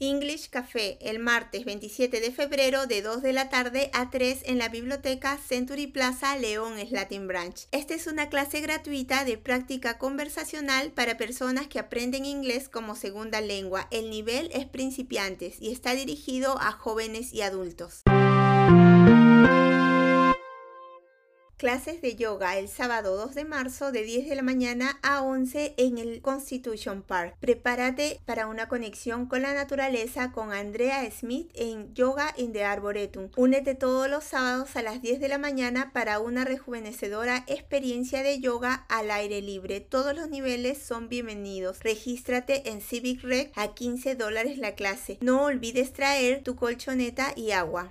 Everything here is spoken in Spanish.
English Café el martes 27 de febrero de 2 de la tarde a 3 en la biblioteca Century Plaza León Latin Branch. Esta es una clase gratuita de práctica conversacional para personas que aprenden inglés como segunda lengua. El nivel es principiantes y está dirigido a jóvenes y adultos. Clases de yoga el sábado 2 de marzo de 10 de la mañana a 11 en el Constitution Park. Prepárate para una conexión con la naturaleza con Andrea Smith en Yoga in the Arboretum. Únete todos los sábados a las 10 de la mañana para una rejuvenecedora experiencia de yoga al aire libre. Todos los niveles son bienvenidos. Regístrate en Civic Rec a 15 dólares la clase. No olvides traer tu colchoneta y agua.